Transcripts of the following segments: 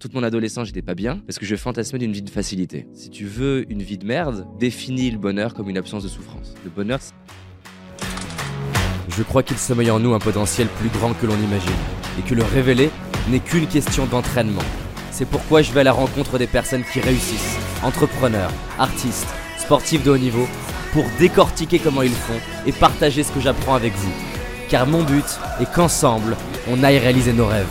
Toute mon adolescence, j'étais pas bien parce que je fantasmais d'une vie de facilité. Si tu veux une vie de merde, définis le bonheur comme une absence de souffrance. Le bonheur, c'est- Je crois qu'il sommeille en nous un potentiel plus grand que l'on imagine et que le révéler n'est qu'une question d'entraînement. C'est pourquoi je vais à la rencontre des personnes qui réussissent, entrepreneurs, artistes, sportifs de haut niveau, pour décortiquer comment ils font et partager ce que j'apprends avec vous. Car mon but est qu'ensemble, on aille réaliser nos rêves.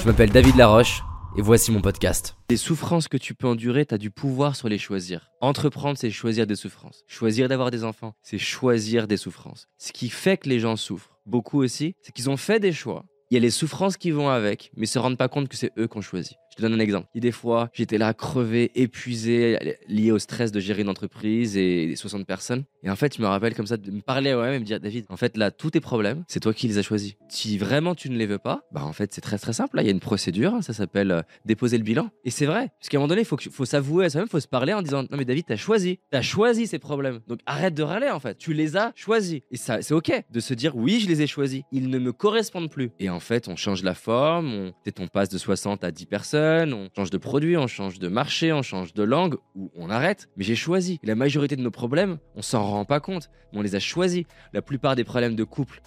Je m'appelle David Laroche et voici mon podcast. Les souffrances que tu peux endurer, tu as du pouvoir sur les choisir. Entreprendre, c'est choisir des souffrances. Choisir d'avoir des enfants, c'est choisir des souffrances. Ce qui fait que les gens souffrent, beaucoup aussi, c'est qu'ils ont fait des choix. Il y a les souffrances qui vont avec, mais se rendent pas compte que c'est eux qui ont choisi. Je te donne un exemple. A des fois, j'étais là crevé, épuisé, lié au stress de gérer une entreprise et 60 personnes. Et en fait, je me rappelle comme ça de me parler à moi-même et me dire, David, en fait, là, tous tes problèmes, c'est toi qui les as choisis. Si vraiment tu ne les veux pas, bah en fait, c'est très très simple. Là, il y a une procédure, ça s'appelle euh, déposer le bilan. Et c'est vrai. Parce qu'à un moment donné, il faut, faut s'avouer à soi-même, il faut se parler en disant, non mais David, t'as choisi. T'as choisi ces problèmes. Donc arrête de râler en fait. Tu les as choisis. Et c'est ok de se dire, oui, je les ai choisis. Ils ne me correspondent plus. Et en fait, on change la forme, on passe de 60 à 10 personnes, on change de produit, on change de marché, on change de langue, ou on arrête. Mais j'ai choisi. La majorité de nos problèmes, on s'en rend pas compte, mais on les a choisis. La plupart des problèmes de couple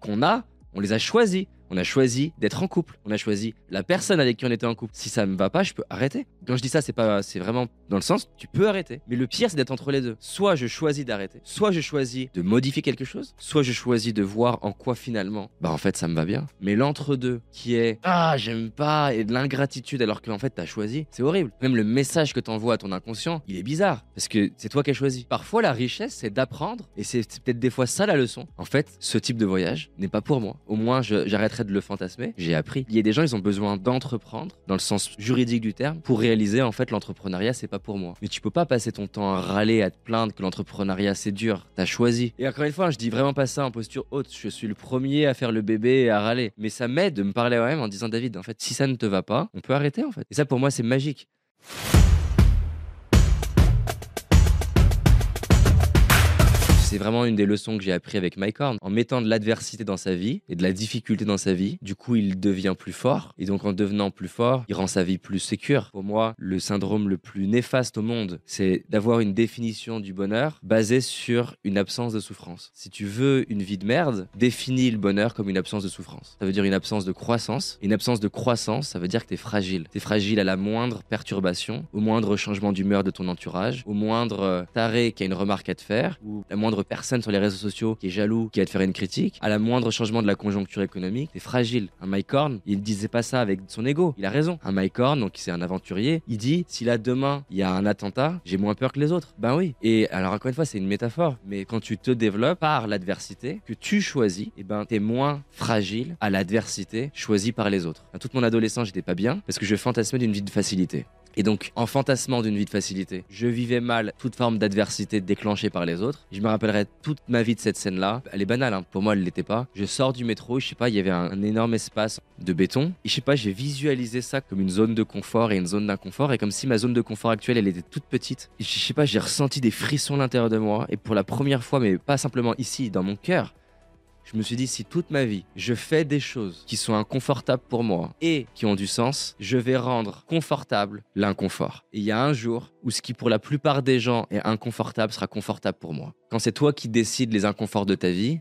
qu'on a, on les a choisis. On a choisi d'être en couple. On a choisi la personne avec qui on était en couple. Si ça me va pas, je peux arrêter. Quand je dis ça, c'est pas, c'est vraiment dans le sens, tu peux arrêter. Mais le pire, c'est d'être entre les deux. Soit je choisis d'arrêter, soit je choisis de modifier quelque chose, soit je choisis de voir en quoi finalement, bah en fait, ça me va bien. Mais l'entre-deux, qui est ah j'aime pas et de l'ingratitude alors qu'en fait t'as choisi, c'est horrible. Même le message que t'envoies à ton inconscient, il est bizarre parce que c'est toi qui as choisi. Parfois, la richesse, c'est d'apprendre et c'est peut-être des fois ça la leçon. En fait, ce type de voyage n'est pas pour moi. Au moins, je- de le fantasmer. J'ai appris. Il y a des gens, ils ont besoin d'entreprendre dans le sens juridique du terme pour réaliser en fait l'entrepreneuriat, c'est pas pour moi. Mais tu peux pas passer ton temps à râler, à te plaindre que l'entrepreneuriat c'est dur. T'as choisi. Et encore une fois, je dis vraiment pas ça en posture haute. Je suis le premier à faire le bébé et à râler. Mais ça m'aide de me parler à moi-même en disant David, en fait, si ça ne te va pas, on peut arrêter en fait. Et ça pour moi, c'est magique. C'est vraiment une des leçons que j'ai appris avec Mike Horn. En mettant de l'adversité dans sa vie et de la difficulté dans sa vie, du coup, il devient plus fort. Et donc, en devenant plus fort, il rend sa vie plus sécure. Pour moi, le syndrome le plus néfaste au monde, c'est d'avoir une définition du bonheur basée sur une absence de souffrance. Si tu veux une vie de merde, définis le bonheur comme une absence de souffrance. Ça veut dire une absence de croissance. Une absence de croissance, ça veut dire que tu es fragile. Tu es fragile à la moindre perturbation, au moindre changement d'humeur de ton entourage, au moindre euh, taré qui a une remarque à te faire, ou la moindre personne sur les réseaux sociaux qui est jaloux, qui va te faire une critique, à la moindre changement de la conjoncture économique, t'es fragile. Un Mike Horn, il ne disait pas ça avec son ego. Il a raison. Un Mike Horn, donc c'est un aventurier, il dit si là demain il y a un attentat, j'ai moins peur que les autres. Ben oui. Et alors encore une fois, c'est une métaphore, mais quand tu te développes par l'adversité que tu choisis, et ben t'es moins fragile à l'adversité choisie par les autres. Toute mon adolescence, j'étais pas bien parce que je fantasmais d'une vie de facilité. Et donc, en fantasmant d'une vie de facilité, je vivais mal toute forme d'adversité déclenchée par les autres. Je me rappellerai toute ma vie de cette scène-là. Elle est banale, hein. pour moi, elle l'était pas. Je sors du métro, je sais pas, il y avait un, énorme espace de béton. Et je sais pas, j'ai visualisé ça comme une zone de confort et une zone d'inconfort. Et comme si ma zone de confort actuelle, elle était toute petite. Et je sais pas, j'ai ressenti des frissons à l'intérieur de moi. Et pour la première fois, mais pas simplement ici, dans mon cœur, je me suis dit, si toute ma vie, je fais des choses qui sont inconfortables pour moi et qui ont du sens, je vais rendre confortable l'inconfort. Et il y a un jour où ce qui pour la plupart des gens est inconfortable sera confortable pour moi. Quand c'est toi qui décides les inconforts de ta vie,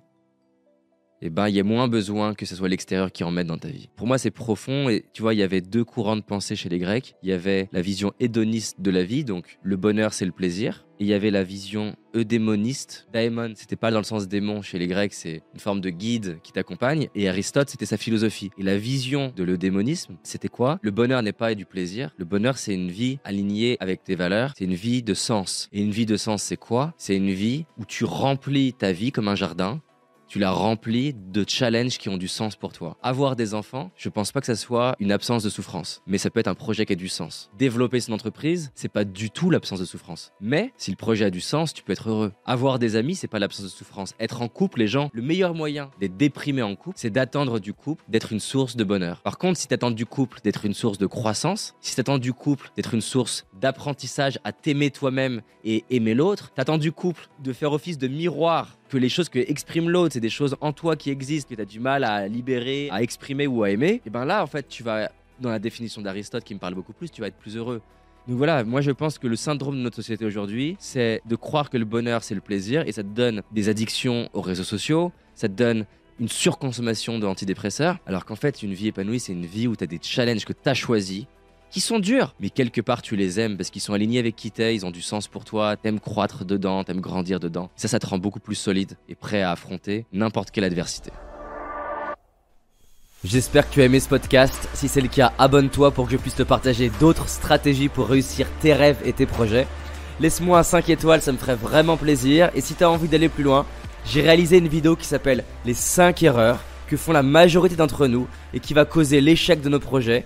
eh ben, il y a moins besoin que ce soit l'extérieur qui en mette dans ta vie. Pour moi, c'est profond et tu vois, il y avait deux courants de pensée chez les Grecs. Il y avait la vision hédoniste de la vie, donc le bonheur, c'est le plaisir. Et il y avait la vision eudémoniste. Daemon, c'était pas dans le sens démon chez les Grecs, c'est une forme de guide qui t'accompagne. Et Aristote, c'était sa philosophie. Et la vision de l'eudémonisme, c'était quoi? Le bonheur n'est pas du plaisir. Le bonheur, c'est une vie alignée avec tes valeurs. C'est une vie de sens. Et une vie de sens, c'est quoi? C'est une vie où tu remplis ta vie comme un jardin tu la remplis de challenges qui ont du sens pour toi. Avoir des enfants, je pense pas que ça soit une absence de souffrance, mais ça peut être un projet qui a du sens. Développer son entreprise, c'est pas du tout l'absence de souffrance. Mais si le projet a du sens, tu peux être heureux. Avoir des amis, c'est pas l'absence de souffrance. Être en couple, les gens, le meilleur moyen d'être déprimé en couple, c'est d'attendre du couple d'être une source de bonheur. Par contre, si t'attends du couple d'être une source de croissance, si t'attends du couple d'être une source d'apprentissage à t'aimer toi-même et aimer l'autre, t'attends du couple de faire office de miroir que les choses que exprime l'autre, c'est des choses en toi qui existent, que tu as du mal à libérer, à exprimer ou à aimer, et ben là, en fait, tu vas dans la définition d'Aristote qui me parle beaucoup plus, tu vas être plus heureux. Donc voilà, moi je pense que le syndrome de notre société aujourd'hui, c'est de croire que le bonheur c'est le plaisir et ça te donne des addictions aux réseaux sociaux, ça te donne une surconsommation d'antidépresseurs, alors qu'en fait une vie épanouie c'est une vie où tu as des challenges que tu as choisis, qui sont durs, mais quelque part tu les aimes parce qu'ils sont alignés avec qui t'es, ils ont du sens pour toi, t'aimes croître dedans, t'aimes grandir dedans. Ça, ça te rend beaucoup plus solide et prêt à affronter n'importe quelle adversité. J'espère que tu as aimé ce podcast. Si c'est le cas, abonne-toi pour que je puisse te partager d'autres stratégies pour réussir tes rêves et tes projets. Laisse-moi un 5 étoiles, ça me ferait vraiment plaisir. Et si tu as envie d'aller plus loin, j'ai réalisé une vidéo qui s'appelle Les 5 erreurs que font la majorité d'entre nous et qui va causer l'échec de nos projets,